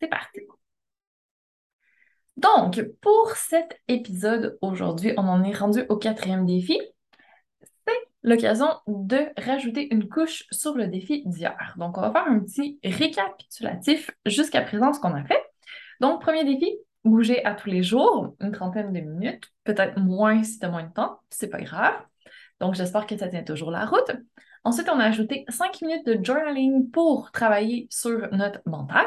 c'est parti. Donc, pour cet épisode aujourd'hui, on en est rendu au quatrième défi. C'est l'occasion de rajouter une couche sur le défi d'hier. Donc, on va faire un petit récapitulatif jusqu'à présent ce qu'on a fait. Donc, premier défi, bouger à tous les jours, une trentaine de minutes, peut-être moins si tu as moins de temps, c'est pas grave. Donc, j'espère que ça tient toujours la route. Ensuite, on a ajouté 5 minutes de journaling pour travailler sur notre mental.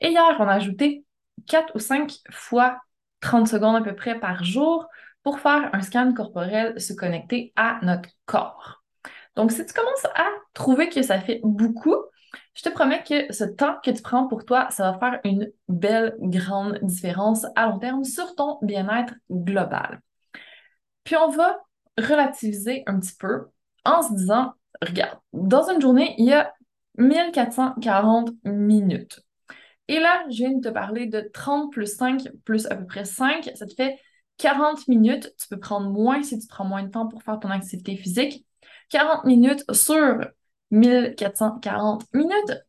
Et hier, on a ajouté 4 ou 5 fois 30 secondes à peu près par jour pour faire un scan corporel, se connecter à notre corps. Donc, si tu commences à trouver que ça fait beaucoup, je te promets que ce temps que tu prends pour toi, ça va faire une belle, grande différence à long terme sur ton bien-être global. Puis on va relativiser un petit peu en se disant, regarde, dans une journée, il y a 1440 minutes. Et là, je viens de te parler de 30 plus 5 plus à peu près 5, ça te fait 40 minutes. Tu peux prendre moins si tu prends moins de temps pour faire ton activité physique. 40 minutes sur 1440 minutes.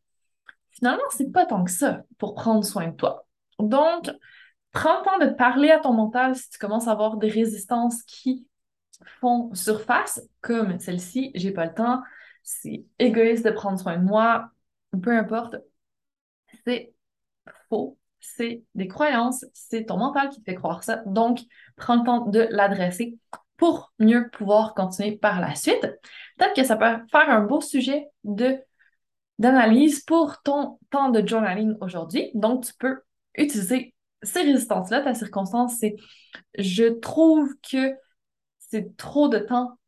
Finalement, c'est pas tant que ça pour prendre soin de toi. Donc, prends le temps de parler à ton mental si tu commences à avoir des résistances qui font surface, comme celle-ci, j'ai pas le temps, c'est égoïste de prendre soin de moi, peu importe, c'est faux, c'est des croyances, c'est ton mental qui te fait croire ça. Donc, prends le temps de l'adresser pour mieux pouvoir continuer par la suite. Peut-être que ça peut faire un beau sujet d'analyse pour ton temps de journaling aujourd'hui. Donc, tu peux utiliser ces résistances-là. Ta circonstance, c'est je trouve que c'est trop de temps,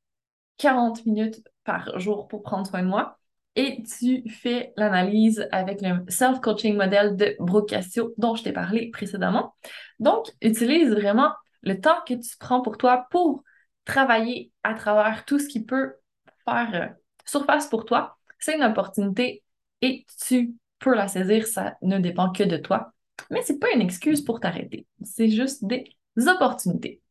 40 minutes par jour pour prendre soin de moi. Et tu fais l'analyse avec le self-coaching modèle de Brooke Cassio dont je t'ai parlé précédemment. Donc, utilise vraiment le temps que tu prends pour toi pour travailler à travers tout ce qui peut faire euh, surface pour toi. C'est une opportunité et tu peux la saisir, ça ne dépend que de toi. Mais ce n'est pas une excuse pour t'arrêter. C'est juste des opportunités.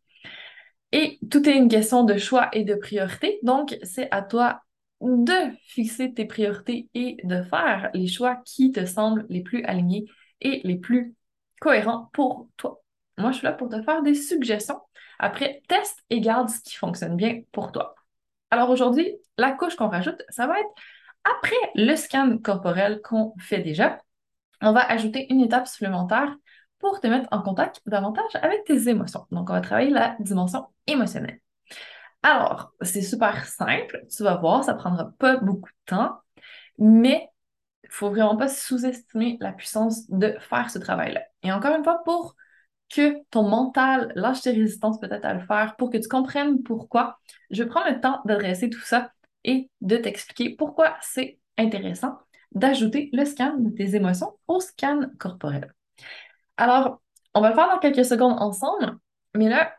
Et tout est une question de choix et de priorité. Donc, c'est à toi de fixer tes priorités et de faire les choix qui te semblent les plus alignés et les plus cohérents pour toi. Moi, je suis là pour te faire des suggestions. Après, teste et garde ce qui fonctionne bien pour toi. Alors aujourd'hui, la couche qu'on rajoute, ça va être après le scan corporel qu'on fait déjà, on va ajouter une étape supplémentaire pour te mettre en contact davantage avec tes émotions. Donc, on va travailler la dimension émotionnelle. Alors, c'est super simple, tu vas voir, ça prendra pas beaucoup de temps, mais il faut vraiment pas sous-estimer la puissance de faire ce travail-là. Et encore une fois, pour que ton mental lâche tes résistances peut-être à le faire, pour que tu comprennes pourquoi, je prends le temps d'adresser tout ça et de t'expliquer pourquoi c'est intéressant d'ajouter le scan de tes émotions au scan corporel. Alors, on va le faire dans quelques secondes ensemble, mais là,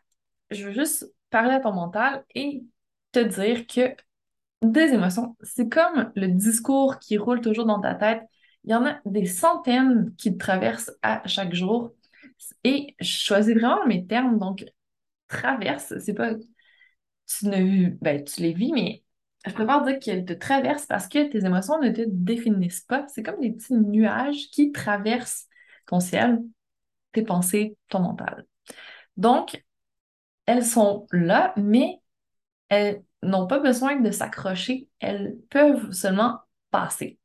je veux juste parler à ton mental et te dire que des émotions, c'est comme le discours qui roule toujours dans ta tête. Il y en a des centaines qui te traversent à chaque jour. Et je choisis vraiment mes termes. Donc, traverse, c'est pas. Tu ne ben, tu les vis, mais je préfère dire qu'elles te traversent parce que tes émotions ne te définissent pas. C'est comme des petits nuages qui traversent ton ciel tes pensées, ton mental. Donc, elles sont là, mais elles n'ont pas besoin de s'accrocher, elles peuvent seulement passer.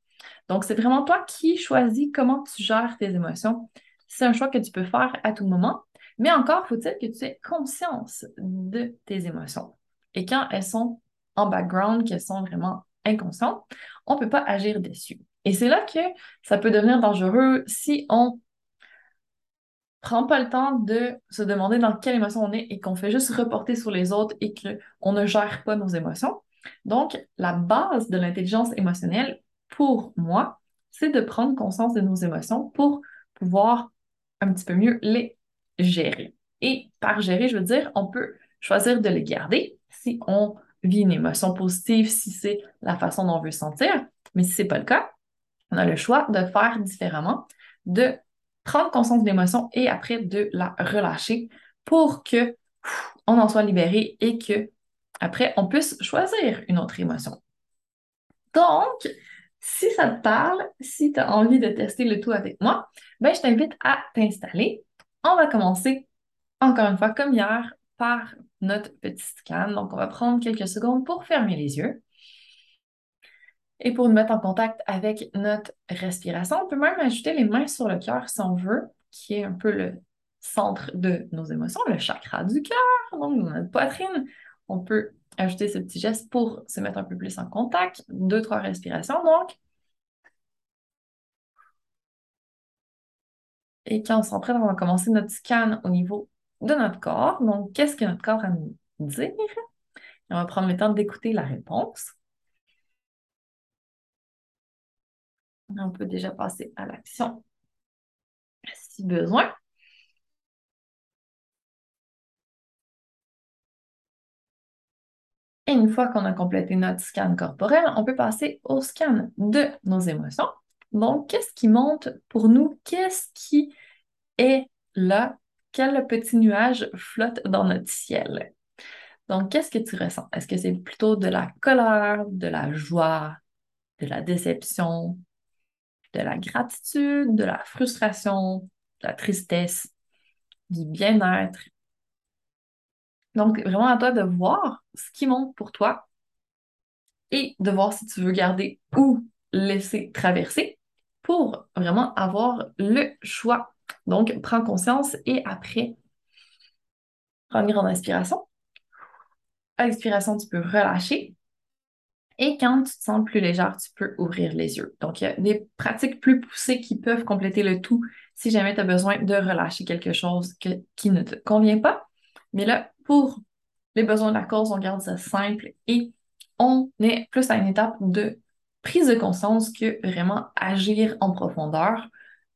Donc, c'est vraiment toi qui choisis comment tu gères tes émotions. C'est un choix que tu peux faire à tout moment, mais encore faut-il que tu aies conscience de tes émotions. Et quand elles sont en background, qu'elles sont vraiment inconscientes, on ne peut pas agir dessus. Et c'est là que ça peut devenir dangereux si on prend pas le temps de se demander dans quelle émotion on est et qu'on fait juste reporter sur les autres et qu'on ne gère pas nos émotions. Donc, la base de l'intelligence émotionnelle, pour moi, c'est de prendre conscience de nos émotions pour pouvoir un petit peu mieux les gérer. Et par gérer, je veux dire, on peut choisir de les garder si on vit une émotion positive, si c'est la façon dont on veut sentir. Mais si ce n'est pas le cas, on a le choix de faire différemment, de prendre conscience de l'émotion et après de la relâcher pour que on en soit libéré et que après on puisse choisir une autre émotion. Donc, Si ça te parle, si tu as envie de tester le tout avec moi, ben, je t'invite à t'installer. On va commencer, encore une fois, comme hier, par notre petit scan. Donc, on va prendre quelques secondes pour fermer les yeux. Et pour nous mettre en contact avec notre respiration, on peut même ajouter les mains sur le cœur si on veut, qui est un peu le centre de nos émotions, le chakra du cœur, donc notre poitrine. On peut ajouter ce petit geste pour se mettre un peu plus en contact. Deux, trois respirations, donc. Et quand on s'entraîne, on va commencer notre scan au niveau de notre corps. Donc, qu'est-ce que notre corps a à nous dire? on va prendre le temps d'écouter la réponse. On peut déjà passer à l'action si besoin. Et une fois qu'on a complété notre scan corporel, on peut passer au scan de nos émotions. Donc, qu'est-ce qui monte pour nous? Qu'est-ce qui est là? Quel petit nuage flotte dans notre ciel? Donc, qu'est-ce que tu ressens? Est-ce que c'est plutôt de la colère, de la joie, de la déception, de la gratitude, de la frustration, de la tristesse, du bien-être? Donc, vraiment à toi de voir ce qui monte pour toi et de voir si tu veux garder ou laisser traverser pour vraiment avoir le choix. Donc, prends conscience et après, une grande inspiration. À l'expiration, tu peux relâcher. Et quand tu te sens plus légère, tu peux ouvrir les yeux. Donc, il y a des pratiques plus poussées qui peuvent compléter le tout si jamais tu as besoin de relâcher quelque chose qui ne te convient pas. Mais là, pour les besoins de la cause, on garde ça simple et on est plus à une étape de prise de conscience que vraiment agir en profondeur.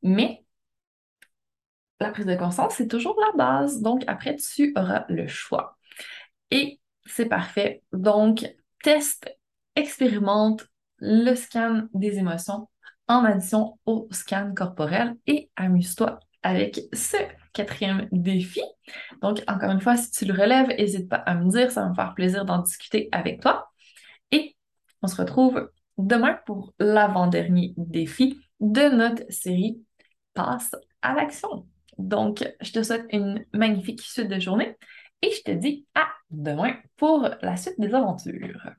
Mais la prise de conscience, c'est toujours la base. Donc, après, tu auras le choix. Et c'est parfait. Donc, teste, expérimente le scan des émotions en addition au scan corporel et amuse-toi avec ce quatrième défi. Donc, encore une fois, si tu le relèves, n'hésite pas à me dire, ça va me faire plaisir d'en discuter avec toi. Et on se retrouve demain pour l'avant-dernier défi de notre série Passe à l'action. Donc, je te souhaite une magnifique suite de journée et je te dis à demain pour la suite des aventures.